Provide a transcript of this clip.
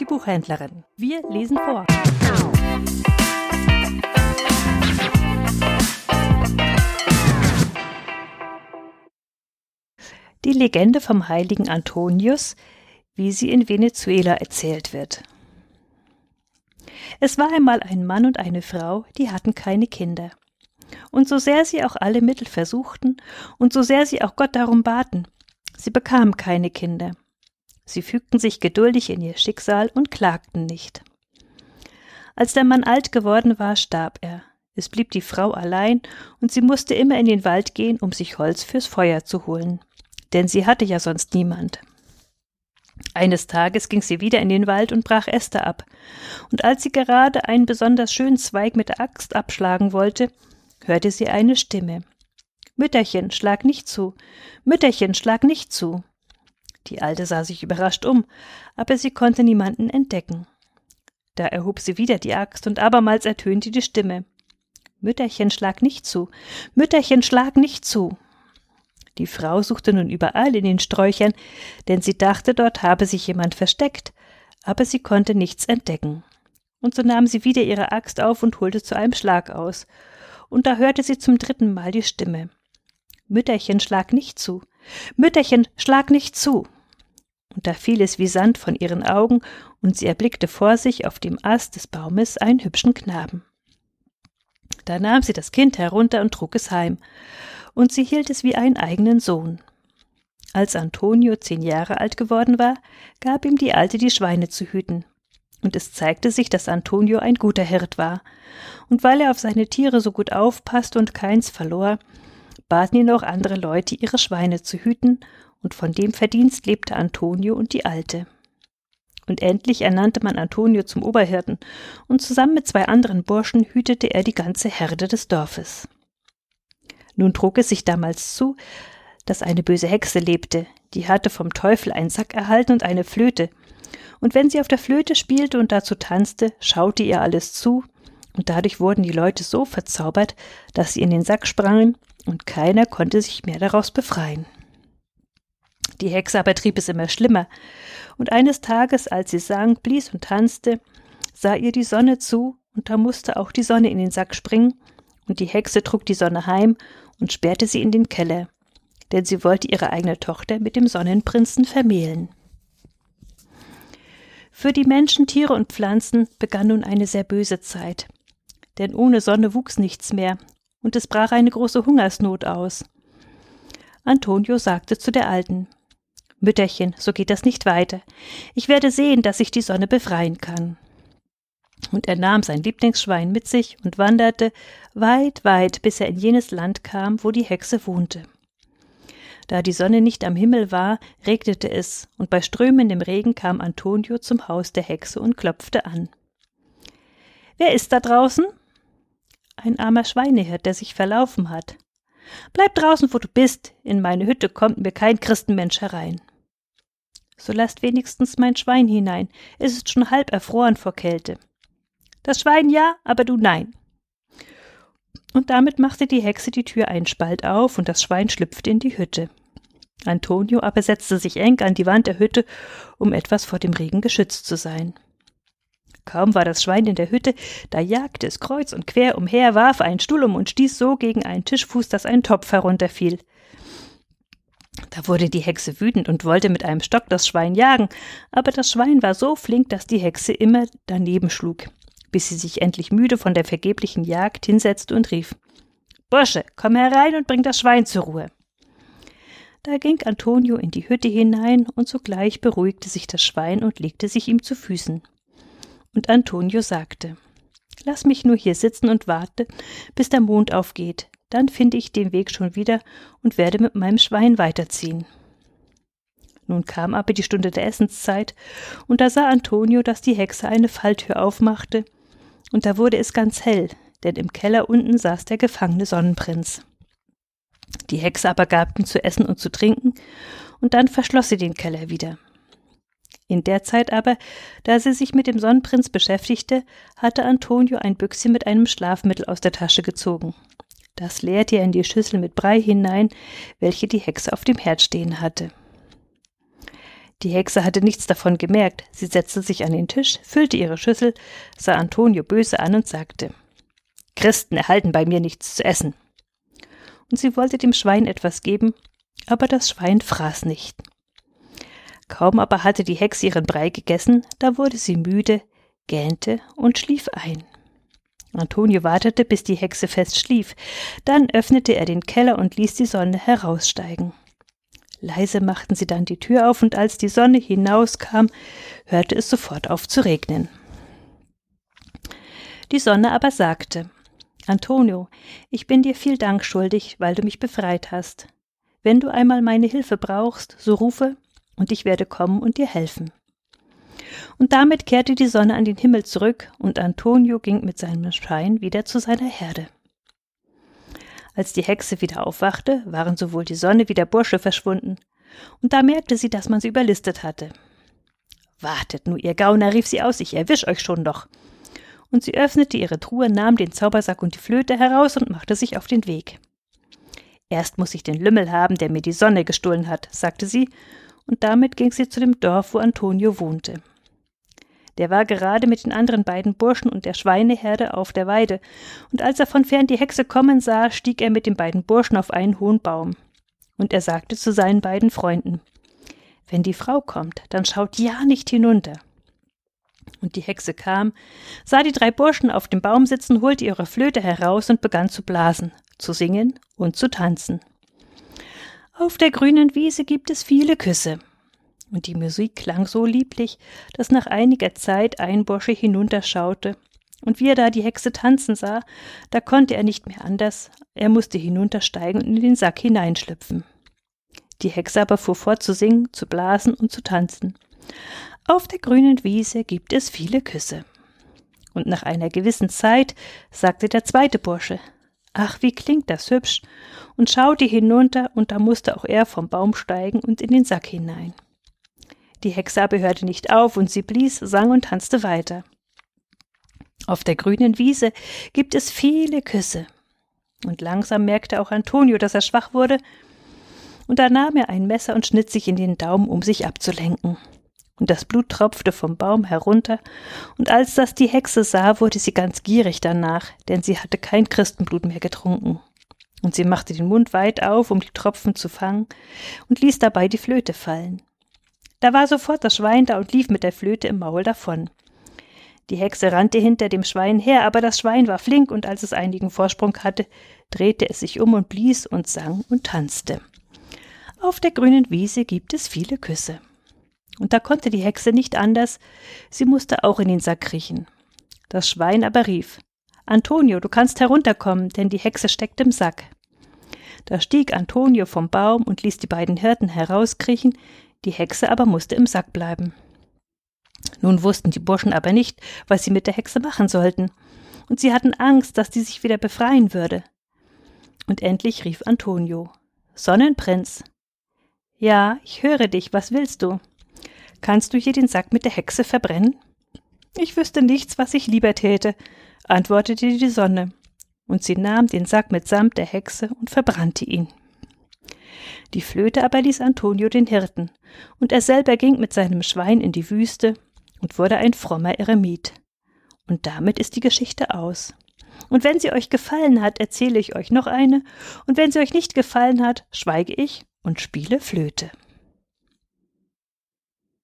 die Buchhändlerin. Wir lesen vor. Die Legende vom heiligen Antonius, wie sie in Venezuela erzählt wird. Es war einmal ein Mann und eine Frau, die hatten keine Kinder. Und so sehr sie auch alle Mittel versuchten und so sehr sie auch Gott darum baten, sie bekamen keine Kinder. Sie fügten sich geduldig in ihr Schicksal und klagten nicht. Als der Mann alt geworden war, starb er. Es blieb die Frau allein, und sie musste immer in den Wald gehen, um sich Holz fürs Feuer zu holen, denn sie hatte ja sonst niemand. Eines Tages ging sie wieder in den Wald und brach Äste ab, und als sie gerade einen besonders schönen Zweig mit der Axt abschlagen wollte, hörte sie eine Stimme. Mütterchen, schlag nicht zu. Mütterchen, schlag nicht zu. Die Alte sah sich überrascht um, aber sie konnte niemanden entdecken. Da erhob sie wieder die Axt und abermals ertönte die Stimme. Mütterchen, schlag nicht zu. Mütterchen, schlag nicht zu. Die Frau suchte nun überall in den Sträuchern, denn sie dachte, dort habe sich jemand versteckt, aber sie konnte nichts entdecken. Und so nahm sie wieder ihre Axt auf und holte zu einem Schlag aus. Und da hörte sie zum dritten Mal die Stimme. Mütterchen, schlag nicht zu. Mütterchen, schlag nicht zu. Und da fiel es wie Sand von ihren Augen, und sie erblickte vor sich auf dem Ast des Baumes einen hübschen Knaben. Da nahm sie das Kind herunter und trug es heim, und sie hielt es wie einen eigenen Sohn. Als Antonio zehn Jahre alt geworden war, gab ihm die Alte die Schweine zu hüten. Und es zeigte sich, dass Antonio ein guter Hirt war. Und weil er auf seine Tiere so gut aufpasste und keins verlor, baten ihn auch andere Leute, ihre Schweine zu hüten, und von dem Verdienst lebte Antonio und die Alte. Und endlich ernannte man Antonio zum Oberhirten, und zusammen mit zwei anderen Burschen hütete er die ganze Herde des Dorfes. Nun trug es sich damals zu, dass eine böse Hexe lebte, die hatte vom Teufel einen Sack erhalten und eine Flöte, und wenn sie auf der Flöte spielte und dazu tanzte, schaute ihr alles zu, und dadurch wurden die Leute so verzaubert, dass sie in den Sack sprangen, und keiner konnte sich mehr daraus befreien. Die Hexe aber trieb es immer schlimmer, und eines Tages, als sie sang, blies und tanzte, sah ihr die Sonne zu, und da musste auch die Sonne in den Sack springen, und die Hexe trug die Sonne heim und sperrte sie in den Keller, denn sie wollte ihre eigene Tochter mit dem Sonnenprinzen vermählen. Für die Menschen, Tiere und Pflanzen begann nun eine sehr böse Zeit, denn ohne Sonne wuchs nichts mehr, und es brach eine große Hungersnot aus. Antonio sagte zu der Alten Mütterchen, so geht das nicht weiter. Ich werde sehen, dass ich die Sonne befreien kann. Und er nahm sein Lieblingsschwein mit sich und wanderte weit, weit, bis er in jenes Land kam, wo die Hexe wohnte. Da die Sonne nicht am Himmel war, regnete es, und bei strömendem Regen kam Antonio zum Haus der Hexe und klopfte an. Wer ist da draußen? Ein armer Schweinehirt, der sich verlaufen hat. Bleib draußen, wo du bist, in meine Hütte kommt mir kein Christenmensch herein. So lasst wenigstens mein Schwein hinein, es ist schon halb erfroren vor Kälte. Das Schwein ja, aber du nein. Und damit machte die Hexe die Tür einen Spalt auf, und das Schwein schlüpfte in die Hütte. Antonio aber setzte sich eng an die Wand der Hütte, um etwas vor dem Regen geschützt zu sein. Kaum war das Schwein in der Hütte, da jagte es kreuz und quer umher, warf einen Stuhl um und stieß so gegen einen Tischfuß, dass ein Topf herunterfiel. Da wurde die Hexe wütend und wollte mit einem Stock das Schwein jagen, aber das Schwein war so flink, dass die Hexe immer daneben schlug, bis sie sich endlich müde von der vergeblichen Jagd hinsetzte und rief Bursche, komm herein und bring das Schwein zur Ruhe. Da ging Antonio in die Hütte hinein, und sogleich beruhigte sich das Schwein und legte sich ihm zu Füßen. Und Antonio sagte Lass mich nur hier sitzen und warte, bis der Mond aufgeht, dann finde ich den Weg schon wieder und werde mit meinem Schwein weiterziehen. Nun kam aber die Stunde der Essenszeit, und da sah Antonio, dass die Hexe eine Falltür aufmachte, und da wurde es ganz hell, denn im Keller unten saß der gefangene Sonnenprinz. Die Hexe aber gab ihm zu essen und zu trinken, und dann verschloss sie den Keller wieder. In der Zeit aber, da sie sich mit dem Sonnenprinz beschäftigte, hatte Antonio ein Büchschen mit einem Schlafmittel aus der Tasche gezogen. Das leerte er in die Schüssel mit Brei hinein, welche die Hexe auf dem Herd stehen hatte. Die Hexe hatte nichts davon gemerkt. Sie setzte sich an den Tisch, füllte ihre Schüssel, sah Antonio böse an und sagte Christen erhalten bei mir nichts zu essen. Und sie wollte dem Schwein etwas geben, aber das Schwein fraß nicht. Kaum aber hatte die Hexe ihren Brei gegessen, da wurde sie müde, gähnte und schlief ein. Antonio wartete, bis die Hexe fest schlief, dann öffnete er den Keller und ließ die Sonne heraussteigen. Leise machten sie dann die Tür auf, und als die Sonne hinauskam, hörte es sofort auf zu regnen. Die Sonne aber sagte Antonio, ich bin dir viel Dank schuldig, weil du mich befreit hast. Wenn du einmal meine Hilfe brauchst, so rufe, und ich werde kommen und dir helfen. Und damit kehrte die Sonne an den Himmel zurück, und Antonio ging mit seinem Schein wieder zu seiner Herde. Als die Hexe wieder aufwachte, waren sowohl die Sonne wie der Bursche verschwunden, und da merkte sie, dass man sie überlistet hatte. Wartet nur, ihr Gauner, rief sie aus, ich erwisch euch schon doch. Und sie öffnete ihre Truhe, nahm den Zaubersack und die Flöte heraus und machte sich auf den Weg. Erst muss ich den Lümmel haben, der mir die Sonne gestohlen hat, sagte sie, und damit ging sie zu dem Dorf, wo Antonio wohnte. Der war gerade mit den anderen beiden Burschen und der Schweineherde auf der Weide, und als er von fern die Hexe kommen sah, stieg er mit den beiden Burschen auf einen hohen Baum. Und er sagte zu seinen beiden Freunden Wenn die Frau kommt, dann schaut ja nicht hinunter. Und die Hexe kam, sah die drei Burschen auf dem Baum sitzen, holte ihre Flöte heraus und begann zu blasen, zu singen und zu tanzen. Auf der grünen Wiese gibt es viele Küsse und die Musik klang so lieblich, dass nach einiger Zeit ein Bursche hinunterschaute, und wie er da die Hexe tanzen sah, da konnte er nicht mehr anders, er musste hinuntersteigen und in den Sack hineinschlüpfen. Die Hexe aber fuhr fort zu singen, zu blasen und zu tanzen. Auf der grünen Wiese gibt es viele Küsse. Und nach einer gewissen Zeit sagte der zweite Bursche, Ach, wie klingt das hübsch, und schaute hinunter, und da musste auch er vom Baum steigen und in den Sack hinein. Die Hexe aber hörte nicht auf, und sie blies, sang und tanzte weiter. Auf der grünen Wiese gibt es viele Küsse. Und langsam merkte auch Antonio, dass er schwach wurde, und da nahm er ein Messer und schnitt sich in den Daumen, um sich abzulenken. Und das Blut tropfte vom Baum herunter, und als das die Hexe sah, wurde sie ganz gierig danach, denn sie hatte kein Christenblut mehr getrunken. Und sie machte den Mund weit auf, um die Tropfen zu fangen, und ließ dabei die Flöte fallen. Da war sofort das Schwein da und lief mit der Flöte im Maul davon. Die Hexe rannte hinter dem Schwein her, aber das Schwein war flink, und als es einigen Vorsprung hatte, drehte es sich um und blies und sang und tanzte. Auf der grünen Wiese gibt es viele Küsse. Und da konnte die Hexe nicht anders, sie musste auch in den Sack kriechen. Das Schwein aber rief Antonio, du kannst herunterkommen, denn die Hexe steckt im Sack. Da stieg Antonio vom Baum und ließ die beiden Hirten herauskriechen, die Hexe aber musste im Sack bleiben. Nun wussten die Burschen aber nicht, was sie mit der Hexe machen sollten, und sie hatten Angst, dass die sich wieder befreien würde. Und endlich rief Antonio Sonnenprinz. Ja, ich höre dich, was willst du? Kannst du hier den Sack mit der Hexe verbrennen? Ich wüsste nichts, was ich lieber täte, antwortete die Sonne, und sie nahm den Sack mitsamt der Hexe und verbrannte ihn. Die Flöte aber ließ Antonio den Hirten, und er selber ging mit seinem Schwein in die Wüste und wurde ein frommer Eremit. Und damit ist die Geschichte aus. Und wenn sie euch gefallen hat, erzähle ich euch noch eine, und wenn sie euch nicht gefallen hat, schweige ich und spiele Flöte.